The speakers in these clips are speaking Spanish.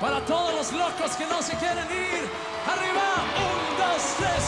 Para todos los locos que no se quieren ir, arriba, un, dos, tres.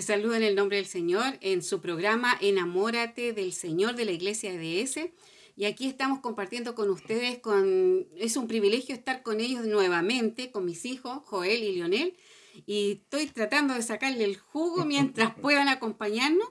Les saludo en el nombre del Señor en su programa Enamórate del Señor de la Iglesia de ese. Y aquí estamos compartiendo con ustedes, con, es un privilegio estar con ellos nuevamente, con mis hijos, Joel y Lionel. Y estoy tratando de sacarle el jugo mientras puedan acompañarnos,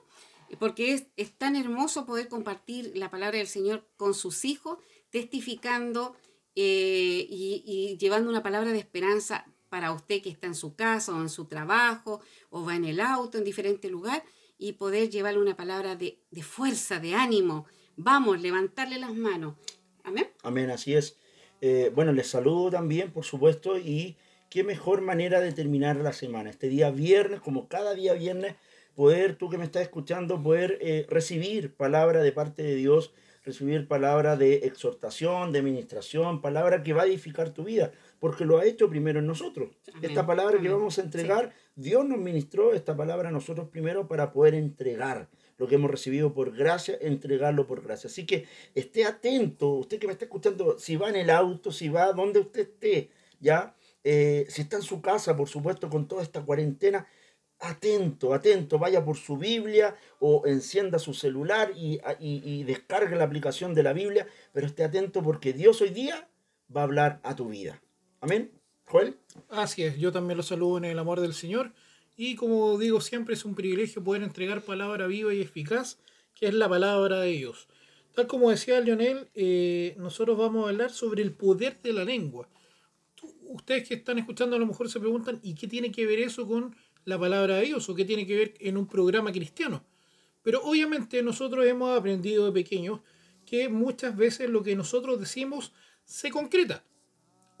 porque es, es tan hermoso poder compartir la palabra del Señor con sus hijos, testificando eh, y, y llevando una palabra de esperanza para usted que está en su casa o en su trabajo o va en el auto en diferente lugar y poder llevarle una palabra de, fuerza, de ánimo. Vamos, levantarle las manos. Amén. Amén, así es. Eh, bueno, les saludo también, por supuesto, y qué mejor manera de terminar la semana. Este día viernes, como cada día viernes, poder, tú que me estás escuchando, poder eh, recibir palabra de parte de Dios, recibir palabra de exhortación, de ministración, palabra que va a edificar tu vida porque lo ha hecho primero en nosotros. Esta palabra que vamos a entregar, Dios nos ministró esta palabra a nosotros primero para poder entregar lo que hemos recibido por gracia, entregarlo por gracia. Así que esté atento, usted que me está escuchando, si va en el auto, si va donde usted esté, ya, eh, si está en su casa, por supuesto, con toda esta cuarentena, atento, atento, vaya por su Biblia o encienda su celular y, y, y descargue la aplicación de la Biblia, pero esté atento porque Dios hoy día va a hablar a tu vida. Amén. Joel. Así es, yo también lo saludo en el amor del Señor y como digo siempre es un privilegio poder entregar palabra viva y eficaz, que es la palabra de Dios. Tal como decía Lionel, eh, nosotros vamos a hablar sobre el poder de la lengua. ustedes que están escuchando a lo mejor se preguntan, ¿y qué tiene que ver eso con la palabra de Dios? ¿O qué tiene que ver en un programa cristiano? Pero obviamente nosotros hemos aprendido de pequeños que muchas veces lo que nosotros decimos se concreta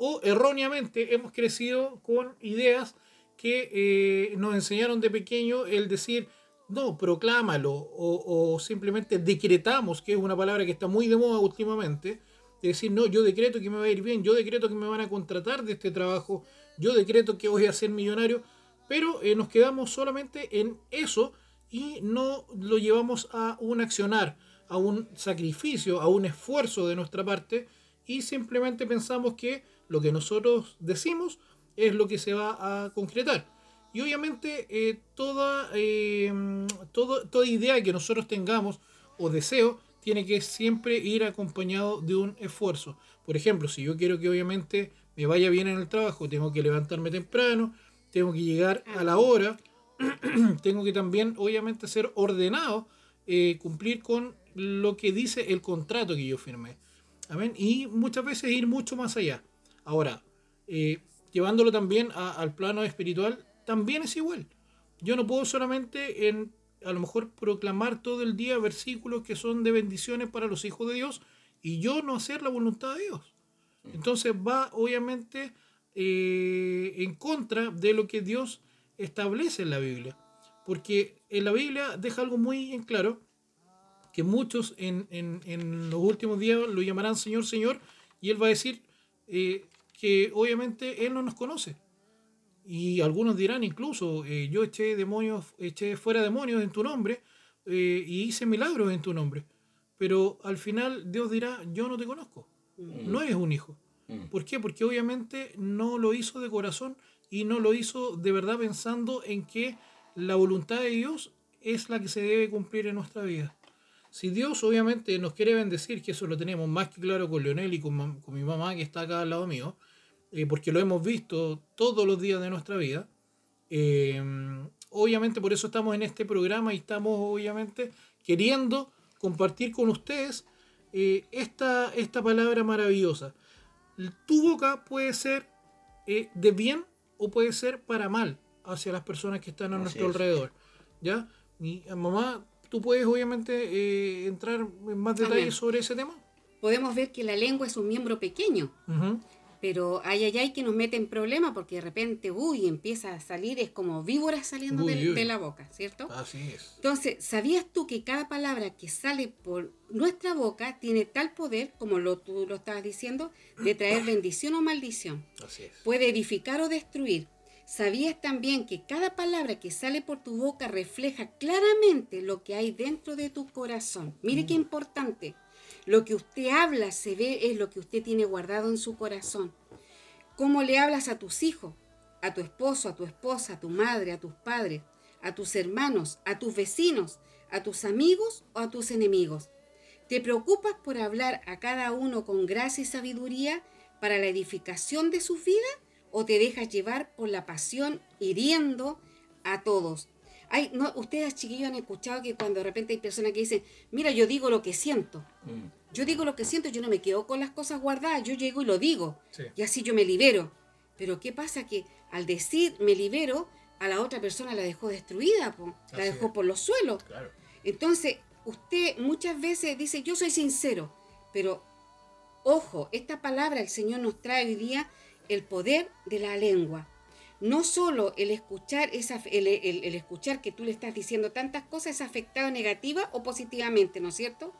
o erróneamente hemos crecido con ideas que eh, nos enseñaron de pequeño el decir, no, proclámalo, o, simplemente decretamos, que es una palabra que está muy de moda últimamente, de decir, no, yo decreto que me va a ir bien, yo decreto que me van a contratar de este trabajo, yo decreto que voy a ser millonario, pero eh, nos quedamos solamente en eso y no lo llevamos a un accionar, a un sacrificio, a un esfuerzo de nuestra parte, y simplemente pensamos que lo que nosotros decimos es lo que se va a concretar. Y obviamente eh, toda, eh, toda idea que nosotros tengamos o deseo tiene que siempre ir acompañado de un esfuerzo. Por ejemplo, si yo quiero que obviamente me vaya bien en el trabajo, tengo que levantarme temprano, tengo que llegar a la hora, tengo que también obviamente ser ordenado, eh, cumplir con lo que dice el contrato que yo firmé. Y muchas veces ir mucho más allá. Ahora, eh, llevándolo también al plano espiritual, también es igual. Yo no puedo solamente en a lo mejor proclamar todo el día versículos que son de bendiciones para los hijos de Dios y yo no hacer la voluntad de Dios. Entonces va obviamente eh, en contra de lo que Dios establece en la Biblia. Porque en la Biblia deja algo muy en claro, que muchos en, en, los últimos días lo llamarán Señor, Señor, y Él va a decir, eh, que obviamente Él no nos conoce. Y algunos dirán incluso, eh, yo eché demonios, eché fuera demonios en tu nombre eh, y hice milagros en tu nombre. Pero al final Dios dirá, yo no te conozco. Mm. No eres un hijo. Mm. ¿Por qué? Porque obviamente no lo hizo de corazón y no lo hizo de verdad pensando en que la voluntad de Dios es la que se debe cumplir en nuestra vida. Si Dios obviamente nos quiere bendecir, que eso lo tenemos más que claro con Leonel y con, con mi mamá que está acá al lado mío, eh, porque lo hemos visto todos los días de nuestra vida. Eh, obviamente por eso estamos en este programa y estamos obviamente queriendo compartir con ustedes eh, esta, esta palabra maravillosa. Tu boca puede ser de bien o puede ser para mal hacia las personas que están a nuestro alrededor. ¿Ya? Mi mamá, ¿tú puedes obviamente entrar en más detalles sobre ese tema? Podemos ver que la lengua es un miembro pequeño. Pero hay hay que nos mete en problemas porque de repente, uy, empieza a salir, es como víboras saliendo de, la boca, ¿cierto? Así es. Entonces, ¿sabías tú que cada palabra que sale por nuestra boca tiene tal poder, como lo, tú lo estabas diciendo, de traer bendición o maldición? Así es. Puede edificar o destruir. ¿Sabías también que cada palabra que sale por tu boca refleja claramente lo que hay dentro de tu corazón? Mire qué mm. importante. Lo que usted habla se ve es lo que usted tiene guardado en su corazón. ¿Cómo le hablas a tus hijos, a tu esposo, a tu esposa, a tu madre, a tus padres? a tus hermanos, a tus vecinos, a tus amigos o a tus enemigos? ¿Te preocupas por hablar a cada uno con gracia y sabiduría para la edificación de su vida o te dejas llevar por la pasión hiriendo a todos? Hay, no, ustedes chiquillos han escuchado que cuando de repente hay personas que dicen, mira, yo digo lo que siento. Mm. Yo digo lo que siento, yo no me quedo con las cosas guardadas, yo llego y lo digo. Sí. Y así yo me libero. Pero ¿qué pasa? Que al decir me libero, a la otra persona la dejó destruida, po. la Así dejó es. por los suelos. Claro. Entonces, usted muchas veces dice, yo soy sincero, pero ojo, esta palabra el Señor nos trae hoy día el poder de la lengua. No solo el escuchar, esa, el, el- el escuchar que tú le estás diciendo tantas cosas es afectado negativa o positivamente, ¿no es cierto?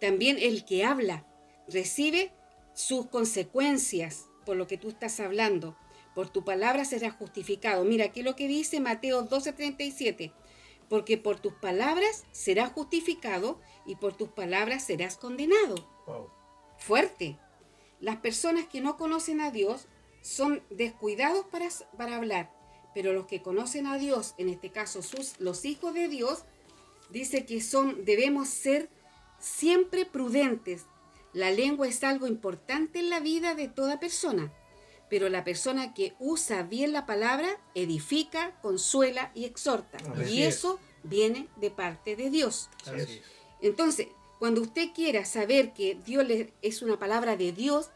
También el que habla recibe sus consecuencias por lo que tú estás hablando. Por tu palabra será justificado. Mira aquí lo que dice Mateo 12:37 porque por tus palabras serás justificado y por tus palabras serás condenado. Wow. Fuerte. Las personas que no conocen a Dios son descuidados para, para hablar, pero los que conocen a Dios, en este caso sus, los hijos de Dios, dice que son, debemos ser siempre prudentes. La lengua es algo importante en la vida de toda persona, pero la persona que usa bien la palabra edifica, consuela y exhorta. Así y es. eso viene de parte de Dios. Así. Entonces, cuando usted quiera saber que Dios le, es una palabra de Dios,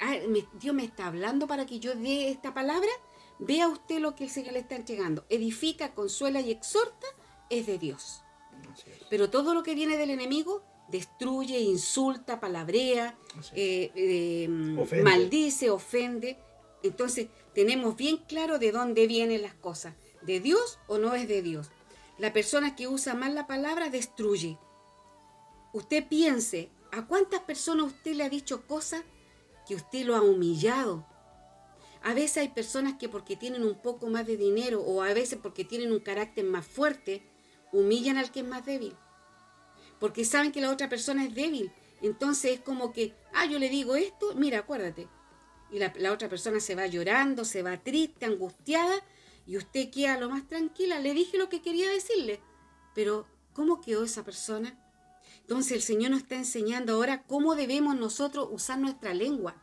ah, me- Dios me está hablando para que yo dé esta palabra, vea usted lo que el Señor le está entregando. Edifica, consuela y exhorta es de Dios. Pero todo lo que viene del enemigo destruye, insulta, palabrea, eh, eh, Ofende. maldice, ofende. Entonces tenemos bien claro de dónde vienen las cosas. ¿De Dios o no es de Dios? La persona que usa mal la palabra destruye. Usted piense, ¿a cuántas personas usted le ha dicho cosas que usted lo ha humillado? A veces hay personas que porque tienen un poco más de dinero o a veces porque tienen un carácter más fuerte, humillan al que es más débil. Porque saben que la otra persona es débil. Entonces es como que, ah, yo le digo esto, mira, acuérdate. Y la, la otra persona se va llorando, se va triste, angustiada, y usted queda lo más tranquila. Le dije lo que quería decirle. Pero, ¿cómo quedó esa persona? Entonces el Señor nos está enseñando ahora cómo debemos nosotros usar nuestra lengua,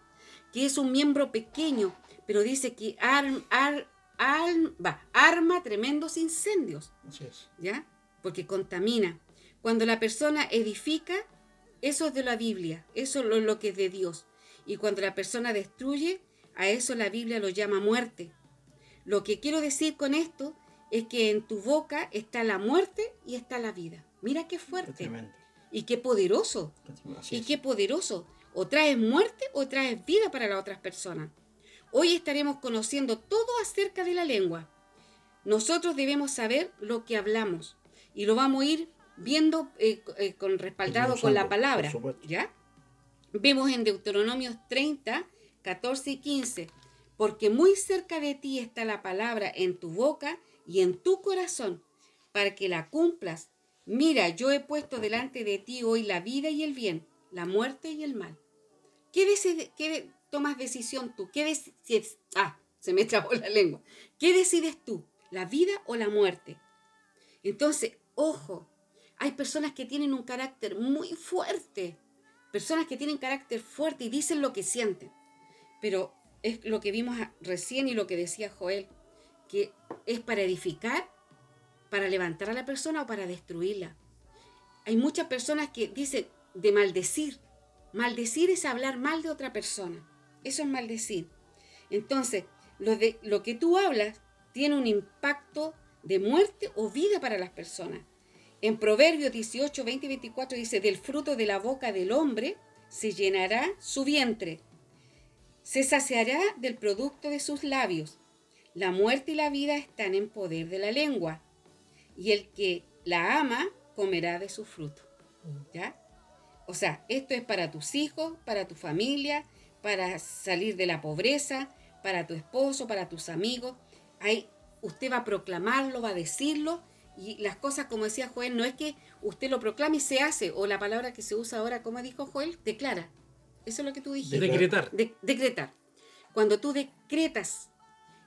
que es un miembro pequeño, pero dice que arm- ar- arm- va, arma tremendos incendios. Así es. ¿ya? Porque contamina. Cuando la persona edifica, eso es de la Biblia, eso es lo, que es de Dios. Y cuando la persona destruye, a eso la Biblia lo llama muerte. Lo que quiero decir con esto es que en tu boca está la muerte y está la vida. Mira qué fuerte. Y qué poderoso. Y qué poderoso. O traes muerte o traes vida para las otras personas. Hoy estaremos conociendo todo acerca de la lengua. Nosotros debemos saber lo que hablamos y lo vamos a ir viendo eh, eh, con respaldado con la palabra. ¿Ya? Vemos en Deuteronomios 30, 14 y 15. Porque muy cerca de ti está la palabra en tu boca y en tu corazón, para que la cumplas. Mira, yo he puesto delante de ti hoy la vida y el bien, la muerte y el mal. ¿Qué, qué tomas decisión tú? ¿Qué decides? Ah, se me trabó la lengua. ¿Qué decides tú? ¿La vida o la muerte? Entonces, ojo, hay personas que tienen un carácter muy fuerte, personas que tienen carácter fuerte y dicen lo que sienten. Pero es lo que vimos recién y lo que decía Joel, que es para edificar, para levantar a la persona o para destruirla. Hay muchas personas que dicen de maldecir. Maldecir es hablar mal de otra persona. Eso es maldecir. Entonces, lo, de, lo que tú hablas tiene un impacto de muerte o vida para las personas. En Proverbios 18, 20 y 24 dice, del fruto de la boca del hombre se llenará su vientre, se saciará del producto de sus labios. La muerte y la vida están en poder de la lengua, y el que la ama comerá de su fruto. ¿Ya? O sea, esto es para tus hijos, para tu familia, para salir de la pobreza, para tu esposo, para tus amigos. Ahí usted va a proclamarlo, va a decirlo, y las cosas, como decía Joel, no es que usted lo proclame y se hace, o la palabra que se usa ahora, como dijo Joel, declara. Eso es lo que tú dijiste. Decretar. De- decretar. Cuando tú decretas,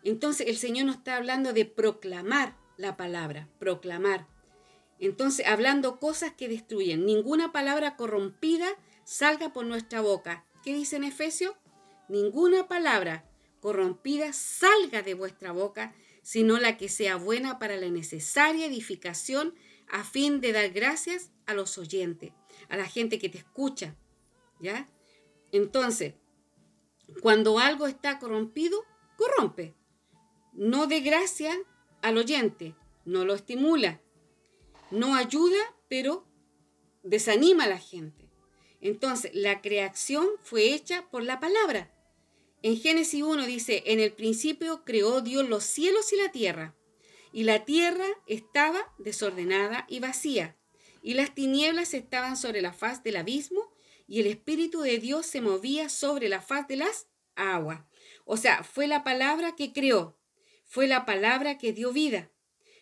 entonces el Señor nos está hablando de proclamar. La palabra, proclamar. Entonces, hablando cosas que destruyen, ninguna palabra corrompida salga por nuestra boca. ¿Qué dice en Efesios? Ninguna palabra corrompida salga de vuestra boca, sino la que sea buena para la necesaria edificación a fin de dar gracias a los oyentes, a la gente que te escucha. ¿Ya? Entonces, cuando algo está corrompido, corrompe. No de gracia al oyente, no lo estimula, no ayuda, pero desanima a la gente. Entonces, la creación fue hecha por la palabra. En Génesis 1 dice, en el principio creó Dios los cielos y la tierra, y la tierra estaba desordenada y vacía, y las tinieblas estaban sobre la faz del abismo, y el Espíritu de Dios se movía sobre la faz de las aguas. O sea, fue la palabra que creó, fue la palabra que dio vida,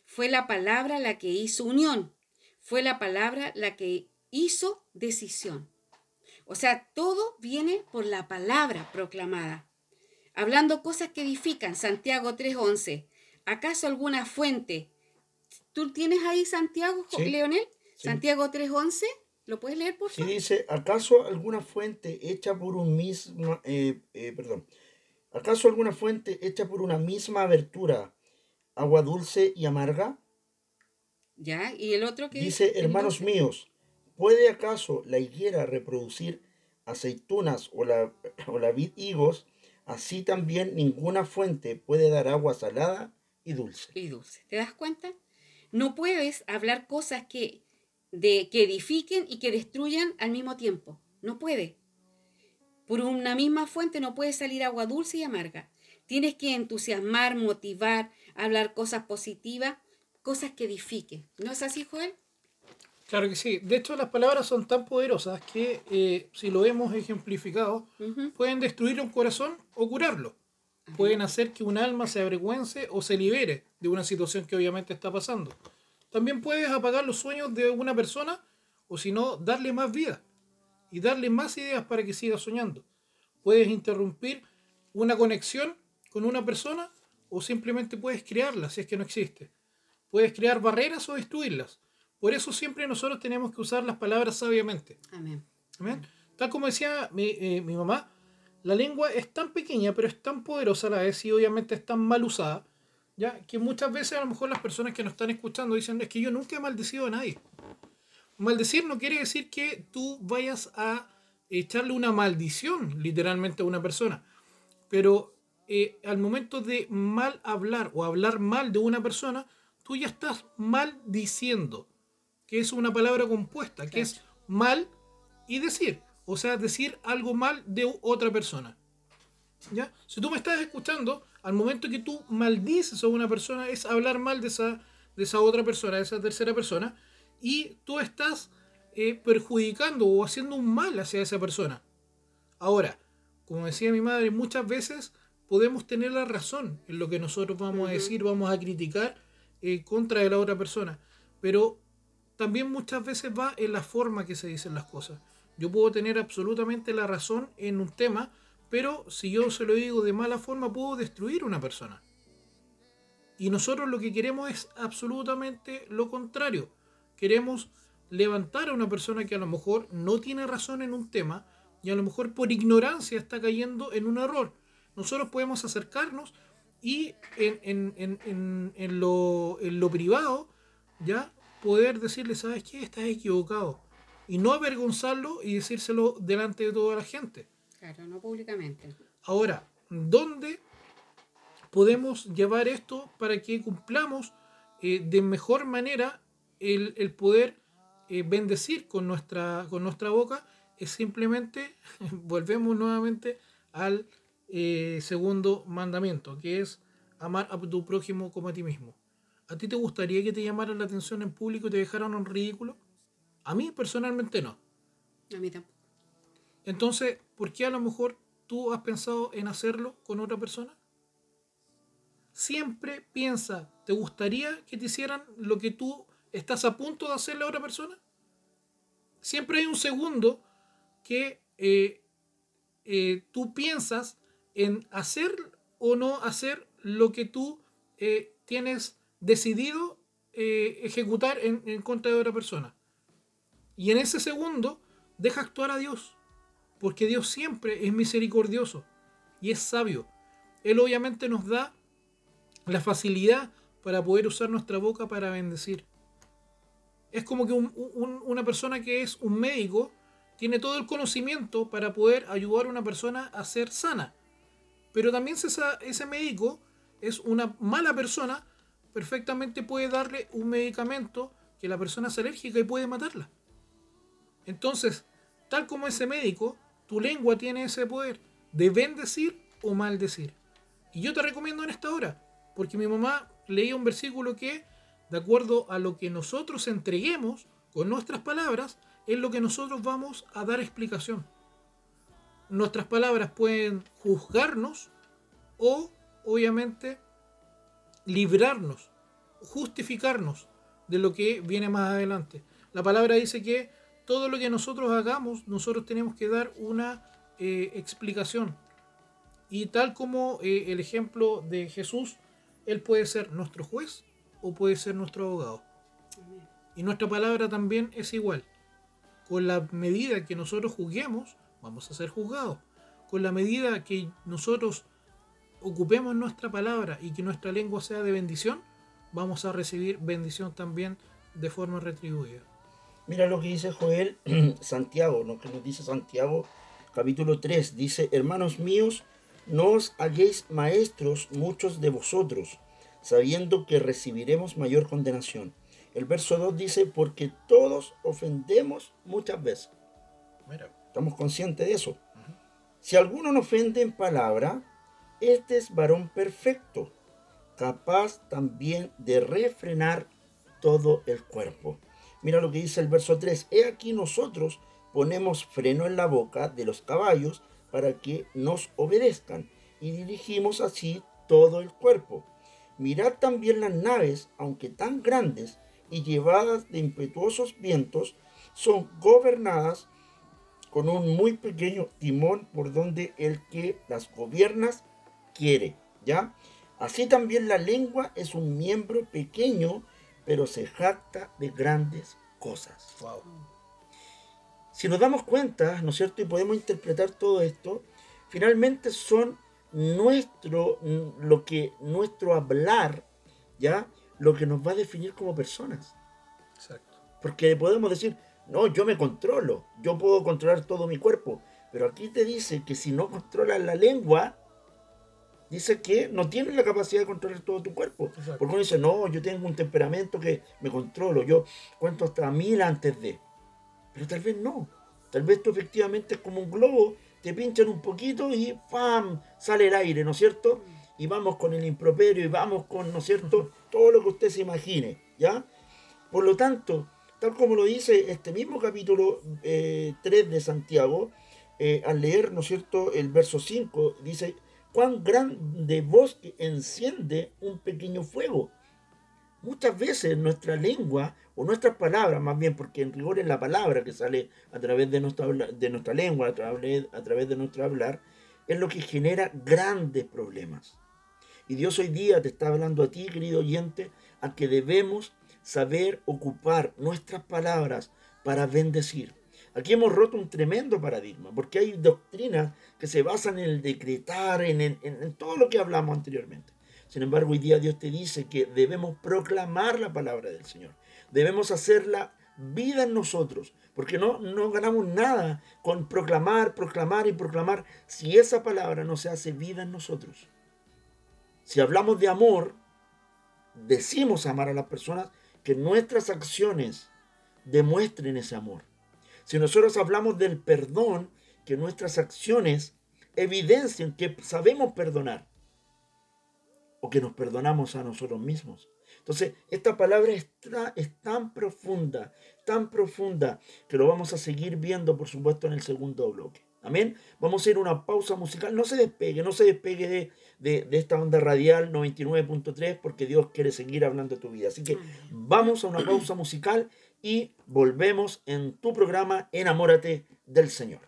fue la palabra la que hizo unión, fue la palabra la que hizo decisión. O sea, todo viene por la palabra proclamada. Hablando cosas que edifican, Santiago 3.11. ¿Acaso alguna fuente? ¿Tú tienes ahí Santiago, Leonel? Santiago 3.11. ¿Lo puedes leer, por favor? Sí, dice, ¿acaso alguna fuente hecha por un mismo, eh, eh, perdón, ¿acaso alguna fuente hecha por una misma abertura, agua dulce y amarga? Ya, y el otro que dice, hermanos míos, ¿puede acaso la higuera reproducir aceitunas o la, o la vid higos? Así también ninguna fuente puede dar agua salada y dulce. Y dulce. ¿Te das cuenta? No puedes hablar cosas que de que edifiquen y que destruyan al mismo tiempo. No puede. Por una misma fuente no puede salir agua dulce y amarga. Tienes que entusiasmar, motivar, hablar cosas positivas, cosas que edifiquen. ¿No es así, Joel? Claro que sí. De hecho, las palabras son tan poderosas que, eh, si lo hemos ejemplificado, pueden destruir un corazón o curarlo. Pueden hacer que un alma se avergüence o se libere de una situación que obviamente está pasando. También puedes apagar los sueños de una persona o si no, darle más vida y darle más ideas para que siga soñando. Puedes interrumpir una conexión con una persona o simplemente puedes crearla si es que no existe. Puedes crear barreras o destruirlas. Por eso siempre nosotros tenemos que usar las palabras sabiamente. Amén. Amén. Tal como decía mi, eh, mi mamá, la lengua es tan pequeña pero es tan poderosa a la vez y obviamente es tan mal usada ¿ya? Que muchas veces a lo mejor las personas que nos están escuchando dicen, es que yo nunca he maldecido a nadie. Maldecir no quiere decir que tú vayas a echarle una maldición literalmente a una persona. Pero eh, al momento de mal hablar o hablar mal de una persona, tú ya estás maldiciendo, que es una palabra compuesta, que es mal y decir. O sea, decir algo mal de otra persona. ¿Ya? Si tú me estás escuchando, al momento que tú maldices a una persona es hablar mal de esa, de esa otra persona, de esa tercera persona, y tú estás eh, perjudicando o haciendo un mal hacia esa persona. Ahora, como decía mi madre, muchas veces podemos tener la razón en lo que nosotros vamos a decir, vamos a criticar eh, contra de la otra persona, pero también muchas veces va en la forma que se dicen las cosas. Yo puedo tener absolutamente la razón en un tema, pero si yo se lo digo de mala forma, puedo destruir una persona. Y nosotros lo que queremos es absolutamente lo contrario. Queremos levantar a una persona que a lo mejor no tiene razón en un tema y a lo mejor por ignorancia está cayendo en un error. Nosotros podemos acercarnos y en, lo, en lo privado ya poder decirle, ¿sabes qué? Estás equivocado. Y no avergonzarlo y decírselo delante de toda la gente. Claro, no públicamente. Ahora, ¿dónde podemos llevar esto para que cumplamos eh, de mejor manera el, poder eh, bendecir con nuestra, con nuestra boca? Es simplemente, volvemos nuevamente al eh, segundo mandamiento, que es amar a tu prójimo como a ti mismo. ¿A ti te gustaría que te llamaran la atención en público y te dejaran un ridículo? A mí personalmente no. A mí tampoco. Entonces, ¿por qué a lo mejor tú has pensado en hacerlo con otra persona? Siempre piensa, ¿te gustaría que te hicieran lo que tú estás a punto de hacerle a otra persona? Siempre hay un segundo que eh, eh, tú piensas en hacer o no hacer lo que tú eh, tienes decidido ejecutar en, en contra de otra persona. Y en ese segundo, deja actuar a Dios. Porque Dios siempre es misericordioso y es sabio. Él obviamente nos da la facilidad para poder usar nuestra boca para bendecir. Es como que un- un- una persona que es un médico tiene todo el conocimiento para poder ayudar a una persona a ser sana. Pero también si ese médico es una mala persona, perfectamente puede darle un medicamento que la persona es alérgica y puede matarla. Entonces, tal como ese médico, tu lengua tiene ese poder de bendecir o maldecir. Y yo te recomiendo en esta hora, porque mi mamá leía un versículo que, de acuerdo a lo que nosotros entreguemos con nuestras palabras, es lo que nosotros vamos a dar explicación. Nuestras palabras pueden juzgarnos o, obviamente, librarnos, justificarnos de lo que viene más adelante. La palabra dice que todo lo que nosotros hagamos, nosotros tenemos que dar una eh, explicación. Y tal como eh, el ejemplo de Jesús, Él puede ser nuestro juez o puede ser nuestro abogado. Y nuestra palabra también es igual. Con la medida que nosotros juzguemos, vamos a ser juzgados. Con la medida que nosotros ocupemos nuestra palabra y que nuestra lengua sea de bendición, vamos a recibir bendición también de forma retribuida. Mira lo que dice Joel Santiago, lo que nos dice Santiago capítulo 3. Dice, hermanos míos, no os hagáis maestros muchos de vosotros, sabiendo que recibiremos mayor condenación. El verso 2 dice, porque todos ofendemos muchas veces. Mira, Estamos conscientes de eso. Si alguno nos ofende en palabra, este es varón perfecto, capaz también de refrenar todo el cuerpo. Mira lo que dice el verso 3. He aquí nosotros ponemos freno en la boca de los caballos para que nos obedezcan y dirigimos así todo el cuerpo. Mirad también las naves, aunque tan grandes y llevadas de impetuosos vientos, son gobernadas con un muy pequeño timón por donde el que las gobiernas quiere, ¿ya? Así también la lengua es un miembro pequeño, pero se jacta de grandes cosas. wow. Si nos damos cuenta, ¿no es cierto? Y podemos interpretar todo esto, finalmente son nuestro, lo que, nuestro hablar, ¿ya? Lo que nos va a definir como personas. Exacto. Porque podemos decir, no, yo me controlo, yo puedo controlar todo mi cuerpo. Pero aquí te dice que si no controlas la lengua, dice que no tienes la capacidad de controlar todo tu cuerpo. Exacto. Porque uno dice, no, yo tengo un temperamento que me controlo, yo cuento hasta mil antes de. Pero tal vez no. Tal vez tú efectivamente es como un globo, te pinchan un poquito y ¡pam! sale el aire, ¿no es cierto? Y vamos con el improperio y vamos con, ¿no es cierto? Todo lo que usted se imagine, ¿ya? Por lo tanto, tal como lo dice este mismo capítulo eh, 3 de Santiago, eh, al leer, ¿no es cierto?, el verso 5, dice, cuán grande bosque enciende un pequeño fuego. Muchas veces nuestra lengua, o nuestras palabras más bien, porque en rigor es la palabra que sale a través de nuestra, de nuestra lengua, a través, a través de nuestro hablar, es lo que genera grandes problemas. Y Dios hoy día te está hablando a ti, querido oyente, a que debemos saber ocupar nuestras palabras para bendecir. Aquí hemos roto un tremendo paradigma, porque hay doctrinas que se basan en el decretar, en- en todo lo que hablamos anteriormente. Sin embargo, hoy día Dios te dice que debemos proclamar la palabra del Señor. Debemos hacerla vida en nosotros, porque no, no ganamos nada con proclamar, proclamar y proclamar si esa palabra no se hace vida en nosotros. Si hablamos de amor, decimos amar a las personas, que nuestras acciones demuestren ese amor. Si nosotros hablamos del perdón, que nuestras acciones evidencien que sabemos perdonar o que nos perdonamos a nosotros mismos. Entonces, esta palabra es, tan profunda, tan profunda, que lo vamos a seguir viendo, por supuesto, en el segundo bloque. Amén. Vamos a ir a una pausa musical. No se despegue, no se despegue de, de- de esta onda radial 99.3 porque Dios quiere seguir hablando de tu vida. Así que vamos a una pausa musical y volvemos en tu programa Enamórate del Señor.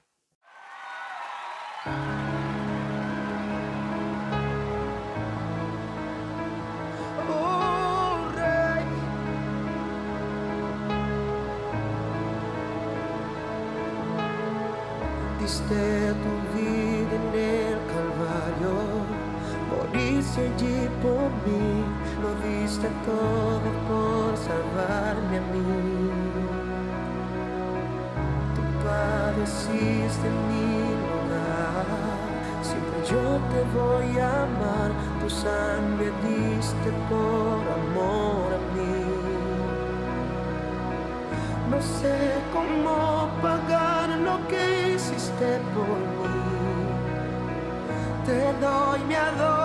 sé cómo pagar lo que hiciste por mí. Te doy mi adoración.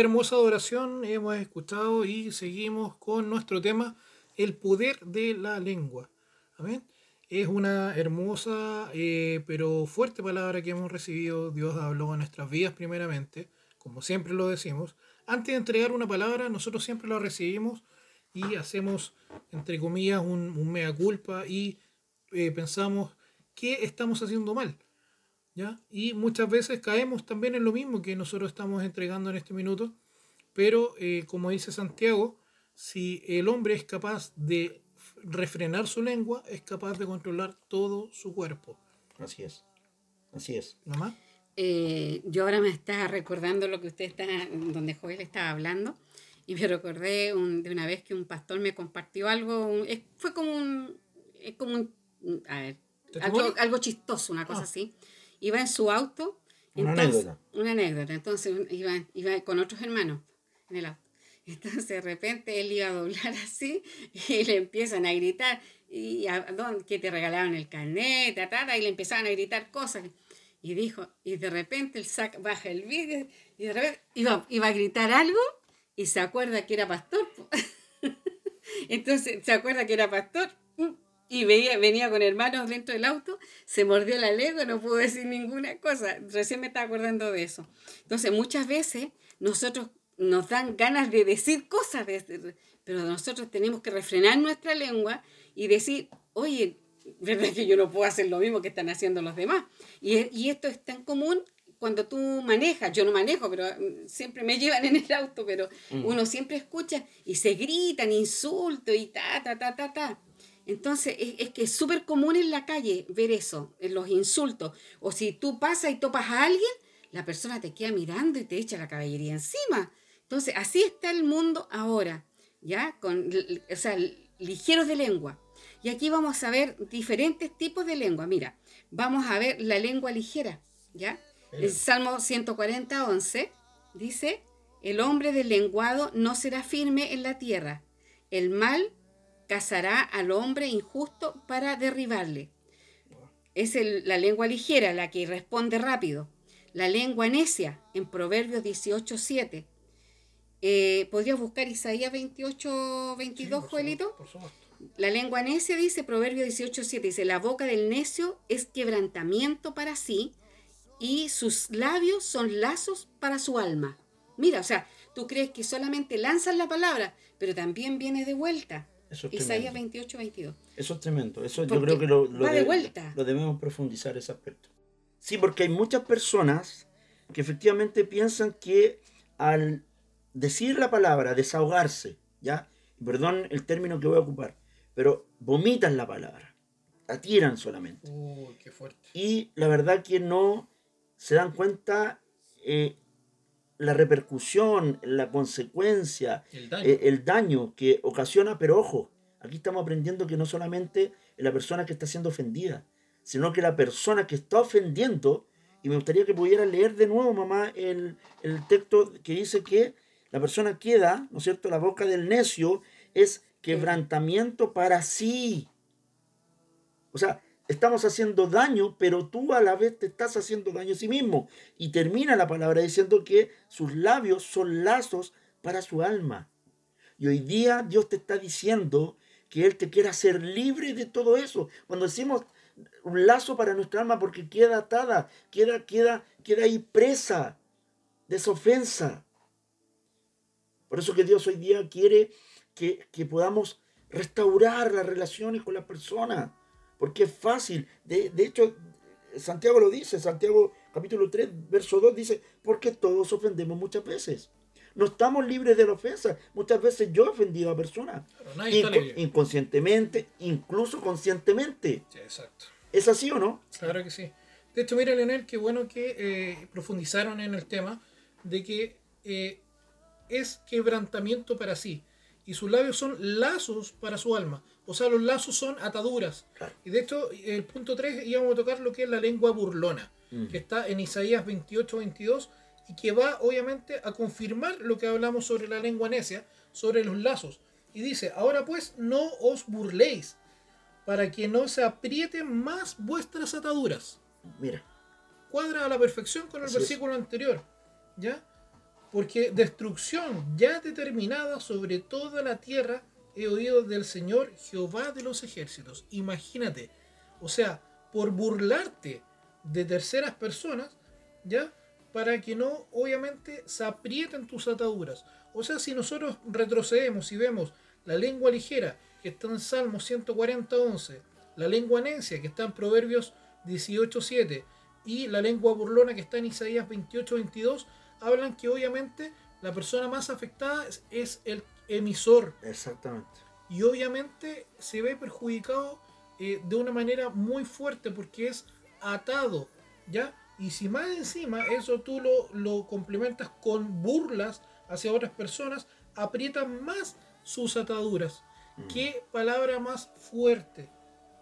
Hermosa adoración hemos escuchado y seguimos con nuestro tema, el poder de la lengua. Amén. Es una hermosa eh, pero fuerte palabra que hemos recibido. Dios habló en nuestras vidas primeramente, como siempre lo decimos. Antes de entregar una palabra, nosotros siempre la recibimos y hacemos, entre comillas, un, un mea culpa y eh, pensamos qué estamos haciendo mal. ¿Ya? Y muchas veces caemos también en lo mismo que nosotros estamos entregando en este minuto. Pero, eh, como dice Santiago, si el hombre es capaz de refrenar su lengua, es capaz de controlar todo su cuerpo. Así es. Así es. ¿No más? Eh, yo ahora me estaba recordando lo que usted está, donde Joel estaba hablando, y me recordé un- de una vez que un pastor me compartió algo, un- es- fue como un, es como un, a ver, algo, algo chistoso, una cosa Ah. así. Iba en su auto. Una entonces- anécdota. Una anécdota. Entonces iba, iba con otros hermanos en el auto. Entonces de repente él iba a doblar así y le empiezan a gritar y a, ¿dónde- que te regalaron el carnet, ta, ta, ta, y le empezaban a gritar cosas. Y dijo, y de repente él saca, baja el vídeo y de repente iba, iba a gritar algo y se acuerda que era pastor. Entonces se acuerda que era pastor y veía, venía con hermanos dentro del auto, se mordió la lengua, no pudo decir ninguna cosa. Recién me estaba acordando de eso. Entonces muchas veces nosotros nos dan ganas de decir cosas, de- pero nosotros tenemos que refrenar nuestra lengua y decir, oye, ¿verdad que yo no puedo hacer lo mismo que están haciendo los demás? Y, y esto es tan común cuando tú manejas, yo no manejo, pero mm, siempre me llevan en el auto, pero uno siempre escucha y se gritan insultos y ta, ta, ta, ta, ta. Entonces, es, es que es súper común en la calle ver eso, en los insultos. O si tú pasas y topas a alguien, la persona te queda mirando y te echa la caballería encima. Entonces, así está el mundo ahora, ¿ya? Con, o sea, ligeros de lengua. Y aquí vamos a ver diferentes tipos de lengua. Mira, vamos a ver la lengua ligera, ¿ya? El Salmo 140, 11 dice, el hombre del lenguado no será firme en la tierra. El mal cazará al hombre injusto para derribarle. Es el- la lengua ligera, la que responde rápido. La lengua necia, en Proverbios 18, 7. Eh, ¿Podrías buscar Isaías 28, 22, Joelito? Por supuesto. La lengua necia dice, Proverbio 18.7, dice, la boca del necio es quebrantamiento para sí y sus labios son lazos para su alma. Mira, o sea, tú crees que solamente lanzas la palabra, pero también viene de vuelta. Eso es Isaías tremendo. 28.22. Eso es tremendo. Eso yo creo que lo, lo va de de- vuelta. lo debemos profundizar ese aspecto. Sí, porque hay muchas personas que efectivamente piensan que al decir la palabra, desahogarse, ¿ya? Perdón el término que voy a ocupar, pero vomitan la palabra, la tiran solamente. Uy, qué fuerte. Y la verdad que no se dan cuenta eh, la repercusión, la consecuencia, El daño. eh, el daño que ocasiona, pero ojo, aquí estamos aprendiendo que no solamente la persona que está siendo ofendida, sino que la persona que está ofendiendo, y me gustaría que pudiera leer de nuevo, mamá, el, el texto que dice que la persona queda, ¿no es cierto?, la boca del necio es quebrantamiento para sí. O sea, estamos haciendo daño, pero tú a la vez te estás haciendo daño a sí mismo. Y termina la palabra diciendo que sus labios son lazos para su alma. Y hoy día Dios te está diciendo que Él te quiere hacer libre de todo eso. Cuando decimos un lazo para nuestra alma porque queda atada, queda, queda, queda ahí presa de esa ofensa. Por eso que Dios hoy día quiere que, que podamos restaurar las relaciones con las personas. Porque es fácil. De, de hecho, Santiago lo dice, Santiago capítulo 3, verso 2 dice, porque todos ofendemos muchas veces. No estamos libres de la ofensa. Muchas veces yo he ofendido a personas. Inconscientemente, incluso conscientemente. Sí, exacto. ¿Es así o no? Claro que sí. De hecho, mira, Leonel, qué bueno que eh, profundizaron en el tema de que eh, es quebrantamiento para sí. Y sus labios son lazos para su alma. O sea, los lazos son ataduras. Claro. Y de hecho, el punto 3 íbamos a tocar lo que es la lengua burlona, que está en Isaías 28, 22, y que va obviamente a confirmar lo que hablamos sobre la lengua necia, sobre los lazos. Y dice, ahora pues no os burléis, para que no se aprieten más vuestras ataduras. Mira, Cuadra a la perfección con el Así es. versículo anterior. ¿Ya? Porque destrucción ya determinada sobre toda la tierra he oído del Señor Jehová de los ejércitos. Imagínate. O sea, por burlarte de terceras personas, ¿ya? Para que no, obviamente, se aprieten tus ataduras. O sea, si nosotros retrocedemos y vemos la lengua ligera, que está en Salmo 140, 11, la lengua necia, que está en Proverbios 18, 7, y la lengua burlona, que está en Isaías 28, 22, hablan que obviamente la persona más afectada es el emisor exactamente. y obviamente se ve perjudicado eh, de una manera muy fuerte porque es atado, ¿ya? Y si más encima eso tú lo, lo complementas con burlas hacia otras personas, aprietan más sus ataduras. ¿Qué palabra más fuerte?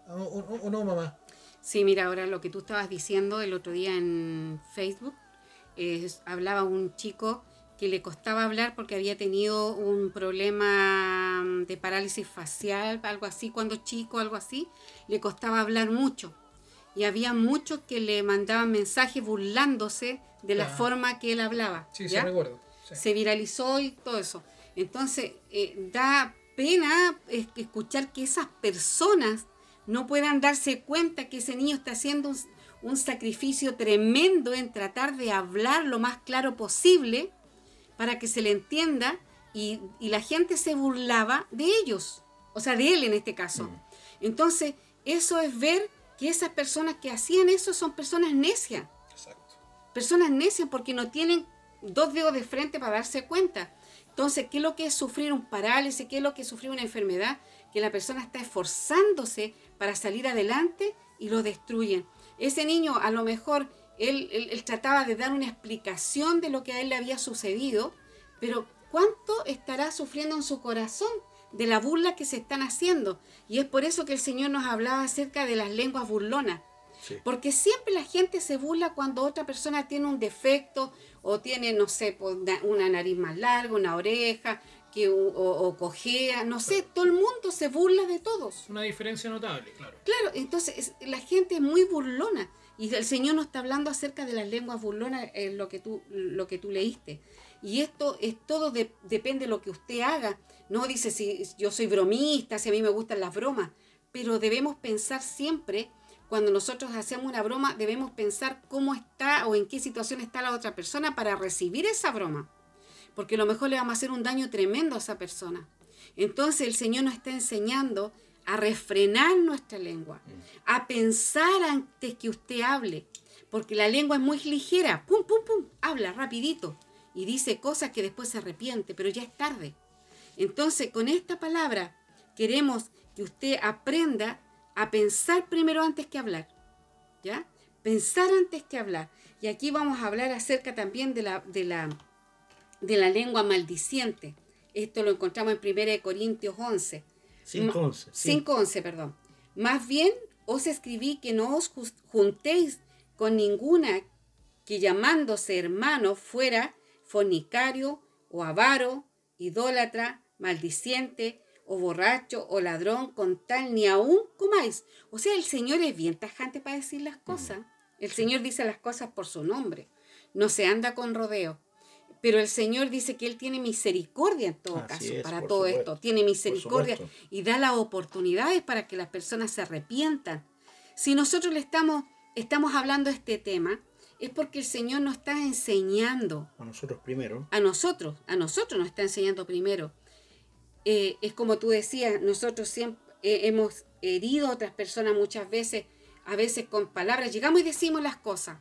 ¿O, o- o no, mamá? Sí, mira, ahora lo que tú estabas diciendo el otro día en Facebook, es- hablaba un chico que le costaba hablar porque había tenido un problema mm, de parálisis facial, algo así, cuando chico, algo así, le costaba hablar mucho. Y había muchos que le mandaban mensajes burlándose de la Ah. forma que él hablaba. Sí, ¿ya? sí, recuerdo. Sí. se viralizó y todo eso. Entonces, eh, da pena eh, escuchar que esas personas no puedan darse cuenta que ese niño está haciendo un, un sacrificio tremendo en tratar de hablar lo más claro posible para que se le entienda y, y la gente se burlaba de ellos, o sea, de él en este caso. Entonces, eso es ver que esas personas que hacían eso son personas necias Exacto. personas necias porque no tienen dos dedos de frente para darse cuenta. Entonces, ¿qué es lo que es sufrir un parálisis? ¿Qué es lo que es sufrir una enfermedad? Que la persona está esforzándose para salir adelante y lo destruyen. Ese niño, a lo mejor, él, él- él trataba de dar una explicación de lo que a él le había sucedido, pero ¿cuánto estará sufriendo en su corazón de la burla que se están haciendo? Y es por eso que el Señor nos hablaba acerca de las lenguas burlonas. Sí. Porque siempre la gente se burla cuando otra persona tiene un defecto o tiene, no sé, pues, na- una nariz más larga, una oreja, que, o, o cojea, no sé, todo el mundo se burla de todos. Una diferencia notable, claro. Claro, entonces es- la gente es muy burlona y el Señor nos está hablando acerca de las lenguas burlonas en lo que tú, lo que tú leíste. Y esto es todo de- depende de lo que usted haga. No dice si yo soy bromista, si a mí me gustan las bromas, pero debemos pensar siempre, cuando nosotros hacemos una broma, debemos pensar cómo está o en qué situación está la otra persona para recibir esa broma. Porque a lo mejor le vamos a hacer un daño tremendo a esa persona. Entonces el Señor nos está enseñando a refrenar nuestra lengua, a pensar antes que usted hable, porque la lengua es muy ligera, pum, pum, pum, habla rapidito y dice cosas que después se arrepiente, pero ya es tarde. Entonces, con esta palabra queremos que usted aprenda a pensar primero antes que hablar, ¿ya? Pensar antes que hablar. Y aquí vamos a hablar acerca también de la, de la, de la lengua maldiciente. Esto lo encontramos en 1 Corintios 11. 5.11. sí. 5.11, perdón. Más bien os escribí que no os juntéis con ninguna que llamándose hermano fuera fornicario o avaro, idólatra, maldiciente o borracho o ladrón con tal ni aún comáis. O sea, el Señor es bien tajante para decir las cosas. El Señor dice las cosas por su nombre. No se anda con rodeo. Pero el Señor dice que Él tiene misericordia en todo Así caso es, para todo supuesto, esto. Tiene misericordia y da las oportunidades para que las personas se arrepientan. Si nosotros le estamos, estamos hablando de este tema, es porque el Señor nos está enseñando A nosotros primero. a nosotros, a nosotros nos está enseñando primero. Eh, es como tú decías, nosotros siempre eh, hemos herido a otras personas muchas veces, a veces con palabras, llegamos y decimos las cosas.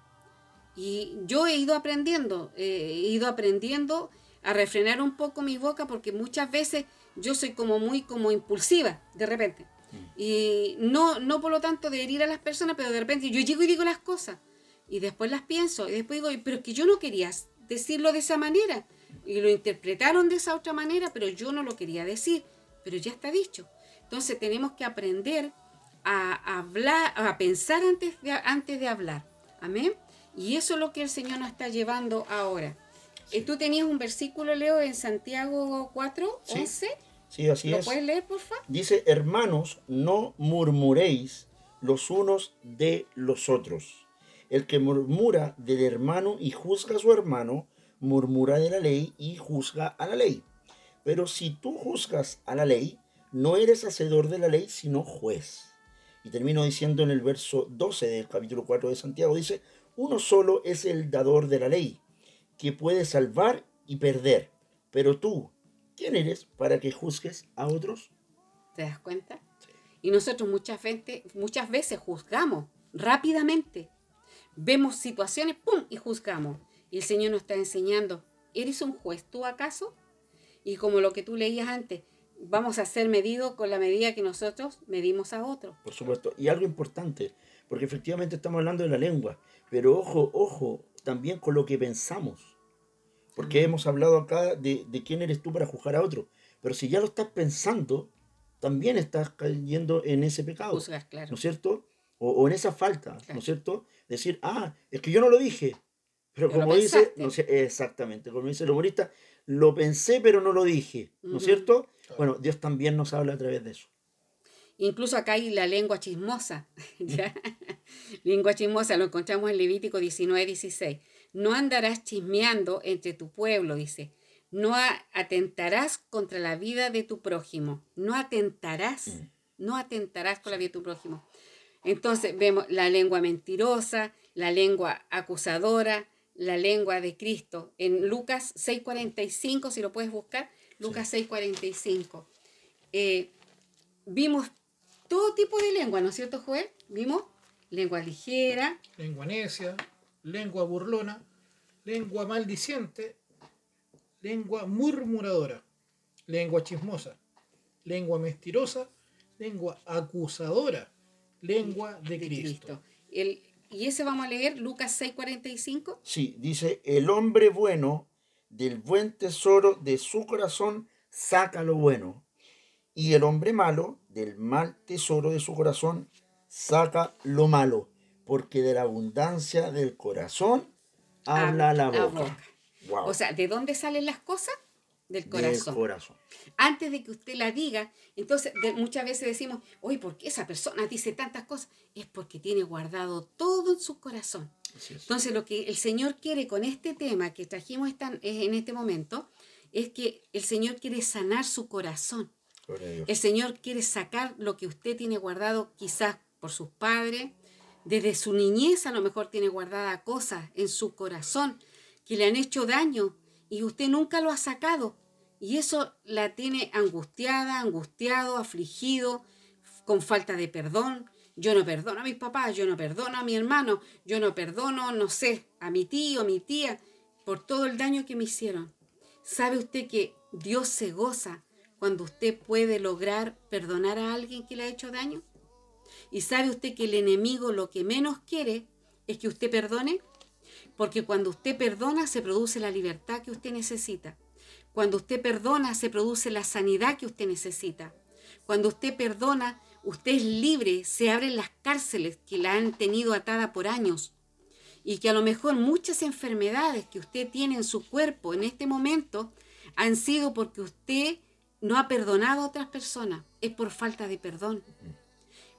Y yo he ido aprendiendo, eh, he ido aprendiendo a refrenar un poco mi boca porque muchas veces yo soy como muy como impulsiva de repente. Y no, no por lo tanto de herir a las personas, pero de repente yo llego y digo las cosas y después las pienso y después digo, pero es que yo no quería decirlo de esa manera y lo interpretaron de esa otra manera, pero yo no lo quería decir, pero ya está dicho. Entonces tenemos que aprender a hablar, a pensar antes de, antes de hablar. Amén. Y eso es lo que el Señor nos está llevando ahora. Eh, Tú tenías un versículo, Leo, en Santiago 4, Sí. 11. Sí, así ¿Lo es. puedes leer, por favor? Dice, hermanos, no murmuréis los unos de los otros. El que murmura del hermano y juzga a su hermano, murmura de la ley y juzga a la ley. Pero si tú juzgas a la ley, no eres hacedor de la ley, sino juez. Y termino diciendo en el verso 12 del capítulo 4 de Santiago, dice, uno solo es el dador de la ley, que puede salvar y perder. Pero tú, ¿quién eres para que juzgues a otros? ¿Te das cuenta? Y nosotros muchas veces, muchas veces juzgamos rápidamente. Vemos situaciones, ¡pum! y juzgamos. Y el Señor nos está enseñando, ¿eres un juez tú acaso? Y como lo que tú leías antes, vamos a ser medidos con la medida que nosotros medimos a otros. Por supuesto. Y algo importante, porque efectivamente estamos hablando de la lengua, pero ojo, ojo, también con lo que pensamos. Porque hemos hablado acá de, de quién eres tú para juzgar a otro. Pero si ya lo estás pensando, también estás cayendo en ese pecado. Juzgas, claro. ¿No es cierto? O, o en esa falta, ¿no es cierto? Decir, ah, es que yo no lo dije. Pero como dice, no sé, exactamente, como dice el humorista, lo pensé pero no lo dije, ¿no es cierto? Bueno, Dios también nos habla a través de eso. Incluso acá hay la lengua chismosa. ¿ya? lengua chismosa lo encontramos en Levítico 19, 16. No andarás chismeando entre tu pueblo, dice. No atentarás contra la vida de tu prójimo. No atentarás. Mm. No atentarás con la vida de tu prójimo. Entonces vemos la lengua mentirosa, la lengua acusadora, la lengua de Cristo. En Lucas 6:45, si lo puedes buscar, Lucas 6:45. Eh, vimos todo tipo de lengua, ¿no es cierto, Joel? Vimos lengua ligera, lengua necia, lengua burlona, lengua maldiciente, lengua murmuradora, lengua chismosa, lengua mentirosa, lengua acusadora, lengua de, Cristo. El- y ese vamos a leer, Lucas 6:45. Sí, dice, el hombre bueno del buen tesoro de su corazón saca lo bueno, y el hombre malo del mal tesoro de su corazón saca lo malo, porque de la abundancia del corazón habla la la boca. boca. Wow, O sea, ¿de dónde salen las cosas? Del del corazón. Antes de que usted la diga, entonces de- muchas veces decimos, oye, ¿por qué esa persona dice tantas cosas? Es porque tiene guardado todo en su corazón. Entonces, lo que el Señor quiere con este tema que trajimos esta- en este momento es que el Señor quiere sanar su corazón. El Señor quiere sacar lo que usted tiene guardado quizás por sus padres, desde su niñez a lo mejor tiene guardada cosas en su corazón que le han hecho daño y usted nunca lo ha sacado. Y eso la tiene angustiada, angustiado, afligido, con falta de perdón. Yo no perdono a mis papás, yo no perdono a mi hermano, yo no perdono, no sé, a mi tío, mi tía, por todo el daño que me hicieron. ¿Sabe usted que Dios se goza cuando usted puede lograr perdonar a alguien que le ha hecho daño? ¿Y sabe usted que el enemigo lo que menos quiere es que usted perdone? Porque cuando usted perdona se produce la libertad que usted necesita. Cuando usted perdona se produce la sanidad que usted necesita. Cuando usted perdona, usted es libre, se abren las cárceles que la han tenido atada por años y que a lo mejor muchas enfermedades que usted tiene en su cuerpo en este momento han sido porque usted no ha perdonado a otras personas. Es por falta de perdón.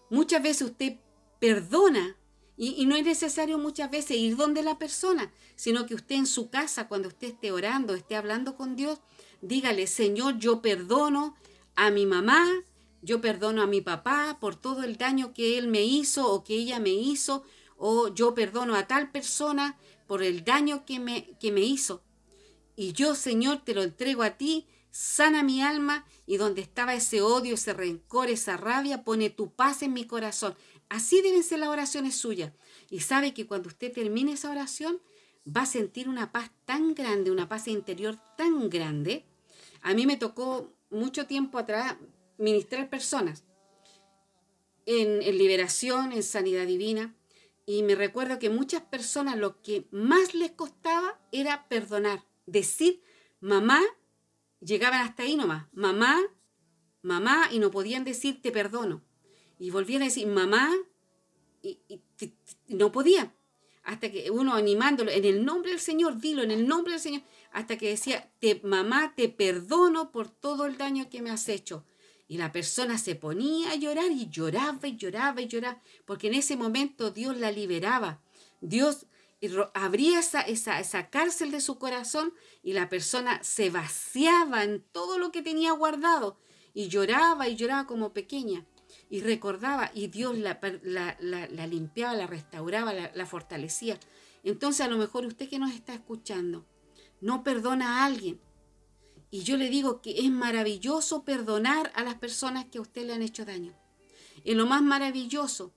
Muchas veces usted perdona y, y no es necesario muchas veces ir donde la persona, sino que usted en su casa, cuando usted esté orando, esté hablando con Dios, dígale, Señor, yo perdono a mi mamá, yo perdono a mi papá por todo el daño que él me hizo o que ella me hizo, o yo perdono a tal persona por el daño que me, que me hizo. Y yo, Señor, te lo entrego a ti, sana mi alma y donde estaba ese odio, ese rencor, esa rabia, pone tu paz en mi corazón. Así deben ser las oraciones suyas. Y sabe que cuando usted termine esa oración, va a sentir una paz tan grande, una paz interior tan grande. A mí me tocó mucho tiempo atrás ministrar personas en, en liberación, en sanidad divina. Y me recuerdo que muchas personas lo que más les costaba era perdonar, decir, mamá, llegaban hasta ahí nomás, mamá, mamá, y no podían decir te perdono. Y volvían a decir mamá, y, no podían. hasta que uno animándolo, en el nombre del Señor, dilo, en el nombre del Señor, hasta que decía, te, mamá, te perdono por todo el daño que me has hecho. Y la persona se ponía a llorar y lloraba y lloraba y lloraba, porque en ese momento Dios la liberaba. Dios abría esa, esa, esa cárcel de su corazón y la persona se vaciaba en todo lo que tenía guardado y lloraba y lloraba como pequeña y recordaba y Dios la, la, limpiaba, la restauraba, la, fortalecía. Entonces a lo mejor usted que nos está escuchando no perdona a alguien. Y yo le digo que es maravilloso perdonar a las personas que a usted le han hecho daño. Es lo más maravilloso,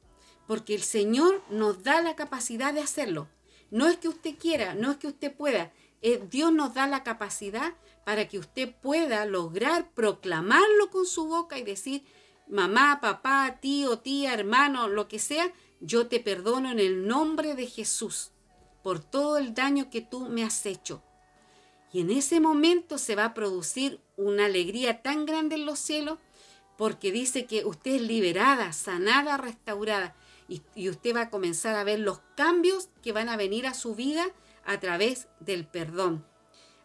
porque el Señor nos da la capacidad de hacerlo. No es que usted quiera, no es que usted pueda. Dios nos da la capacidad para que usted pueda lograr proclamarlo con su boca y decir, mamá, papá, tío, tía, hermano, lo que sea, yo te perdono en el nombre de Jesús por todo el daño que tú me has hecho. Y en ese momento se va a producir una alegría tan grande en los cielos porque dice que usted es liberada, sanada, restaurada y, usted va a comenzar a ver los cambios que van a venir a su vida a través del perdón,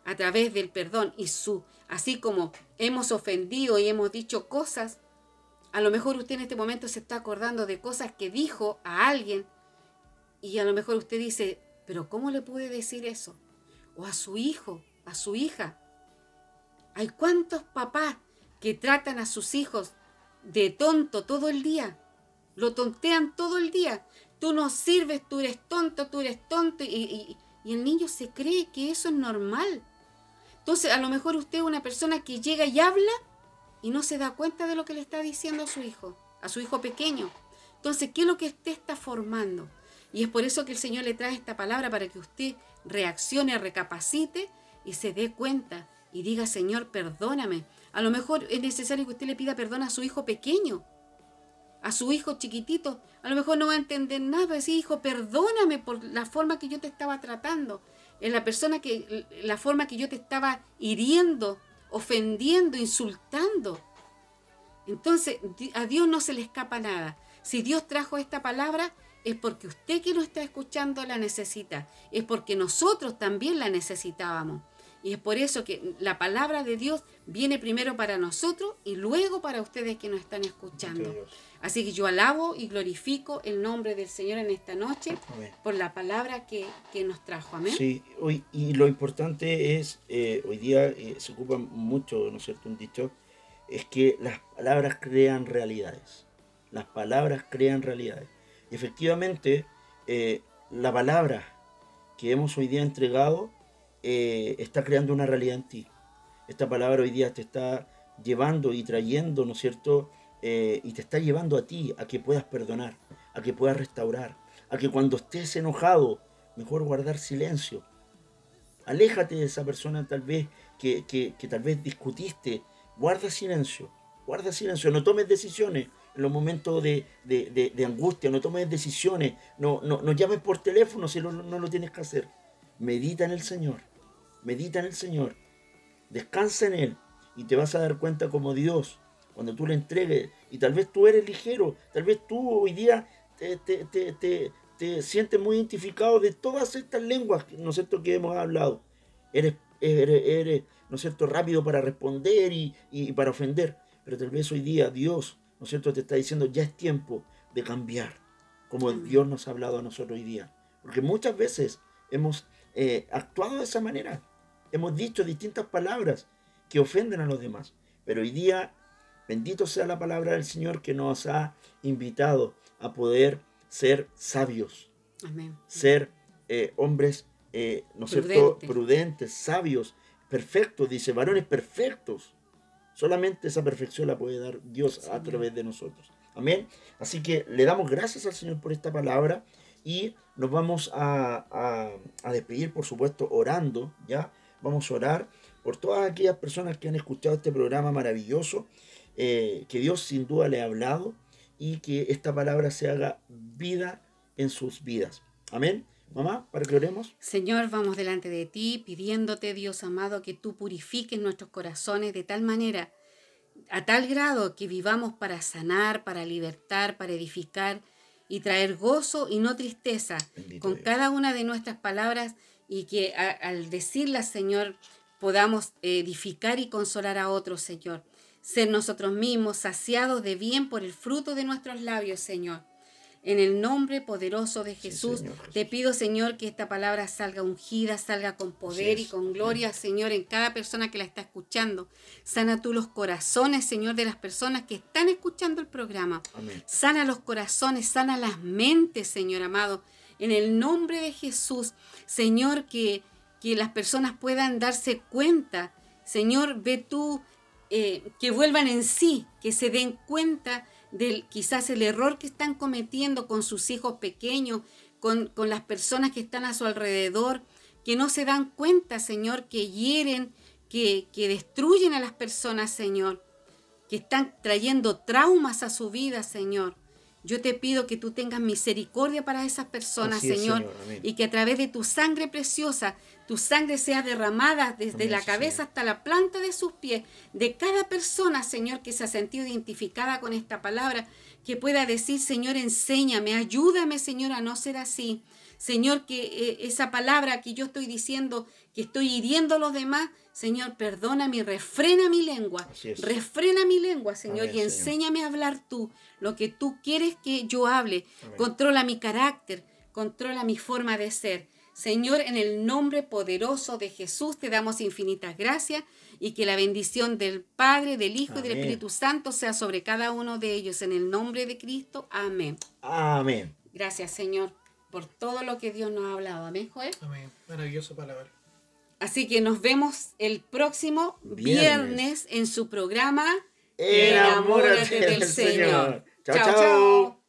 a través del perdón y su, así como hemos ofendido y hemos dicho cosas a lo mejor usted en este momento se está acordando de cosas que dijo a alguien y a lo mejor usted dice, pero ¿cómo le puede decir eso? O a su hijo, a su hija. Hay cuántos papás que tratan a sus hijos de tonto todo el día. Lo tontean todo el día. Tú no sirves, tú eres tonto, tú eres tonto. Y, y el niño se cree que eso es normal. Entonces, a lo mejor usted es una persona que llega y habla y no se da cuenta de lo que le está diciendo a su hijo, a su hijo pequeño. Entonces, ¿qué es lo que usted está formando? Y es por eso que el Señor le trae esta palabra para que usted reaccione, recapacite y se dé cuenta y diga, Señor, perdóname. A lo mejor es necesario que usted le pida perdón a su hijo pequeño, a su hijo chiquitito. A lo mejor no va a entender nada, a decir, hijo, perdóname por la forma que yo te estaba tratando, en la persona que, la forma que yo te estaba hiriendo, ofendiendo, insultando. Entonces, a Dios no se le escapa nada. Si Dios trajo esta palabra, es porque usted que lo está escuchando la necesita. Es porque nosotros también la necesitábamos. Y es por eso que la palabra de Dios viene primero para nosotros y luego para ustedes que nos están escuchando. Así que yo alabo y glorifico el nombre del Señor en esta noche por la palabra que, nos trajo. Amén. Sí, hoy, y lo importante es, eh, hoy día eh, se ocupa mucho, ¿no es cierto?, un dicho, es que las palabras crean realidades. Las palabras crean realidades. efectivamente, eh, la palabra que hemos hoy día entregado está creando una realidad en ti. Esta palabra hoy día te está llevando y trayendo, ¿no es cierto?, eh, y te está llevando a ti a que puedas perdonar, a que puedas restaurar, a que cuando estés enojado, mejor guardar silencio. Aléjate de esa persona tal vez que, tal vez discutiste. Guarda silencio, guarda silencio, no tomes decisiones en los momentos de, angustia, no tomes decisiones, no, no, no llames por teléfono si no, no lo tienes que hacer. Medita en el Señor, medita en el Señor, descansa en Él y te vas a dar cuenta como Dios cuando tú le entregues, y tal vez tú eres ligero, tal vez tú hoy día te, sientes muy identificado de todas estas lenguas, ¿no es cierto?, que hemos hablado. Eres, eres, ¿no es cierto?, rápido para responder y, para ofender, pero tal vez hoy día Dios, ¿no es cierto?, te está diciendo, ya es tiempo de cambiar, como Dios nos ha hablado a nosotros hoy día. Porque muchas veces hemos eh, actuado de esa manera, hemos dicho distintas palabras que ofenden a los demás, pero hoy día Bendito sea la palabra del Señor que nos ha invitado a poder ser sabios, ser eh, hombres, eh, ¿no prudentes, sabios, perfectos, dice, varones perfectos. Solamente esa perfección la puede dar Dios a través de nosotros. Amén. Así que le damos gracias al Señor por esta palabra y nos vamos a, a despedir, por supuesto, orando, ¿ya? Vamos a orar por todas aquellas personas que han escuchado este programa maravilloso eh, que Dios sin duda le ha hablado y que esta palabra se haga vida en sus vidas. Amén. Mamá, para que oremos. Señor, vamos delante de ti pidiéndote, Dios amado, que tú purifiques nuestros corazones de tal manera, a tal grado que vivamos para sanar, para libertar, para edificar, y traer gozo y no tristeza Bendito con Dios. cada una de nuestras palabras y que a- al decirlas, Señor, podamos edificar y consolar a otros, Señor. Ser nosotros mismos saciados de bien por el fruto de nuestros labios, Señor. En el nombre poderoso de Jesús, te pido, Señor, que esta palabra salga ungida, salga con poder y con gloria, Señor, en cada persona que la está escuchando. Sana tú los corazones, Señor, de las personas que están escuchando el programa. Amén. Sana los corazones, sana las mentes, Señor amado. En el nombre de Jesús, Señor, que, que las personas puedan darse cuenta. Señor, ve tú eh, que vuelvan en sí, que se den cuenta del quizás el error que están cometiendo con sus hijos pequeños, con, con las personas que están a su alrededor, que no se dan cuenta, Señor, que hieren, que, que destruyen a las personas, Señor que están trayendo traumas a su vida, Señor. Yo te pido que tú tengas misericordia para esas personas, es, Señor, y que a través de tu sangre preciosa, tu sangre sea derramada desde Amén, la cabeza Señor. hasta la planta de sus pies, de cada persona, Señor, que se ha sentido identificada con esta palabra, que pueda decir, Señor, enséñame, ayúdame, Señor, a no ser así. Señor, que eh, esa palabra que yo estoy diciendo, que estoy hiriendo a los demás, Señor, perdóname refrena mi lengua. Refrena mi lengua, Señor, Amén, y Señor. enséñame a hablar tú, lo que tú quieres que yo hable. Amén. Controla mi carácter, controla mi forma de ser. Señor, en el nombre poderoso de Jesús te damos infinitas gracias y que la bendición del Padre, del Hijo y del. Espíritu Santo sea sobre cada uno de ellos. En el nombre de Cristo, amén. Amén. Gracias, Señor, por todo lo que Dios nos ha hablado. Amén, Joel. Amén. Maravillosa palabra. Así que nos vemos el próximo Viernes. viernes, en su programa Enamórate del Señor. Chao, chao. Es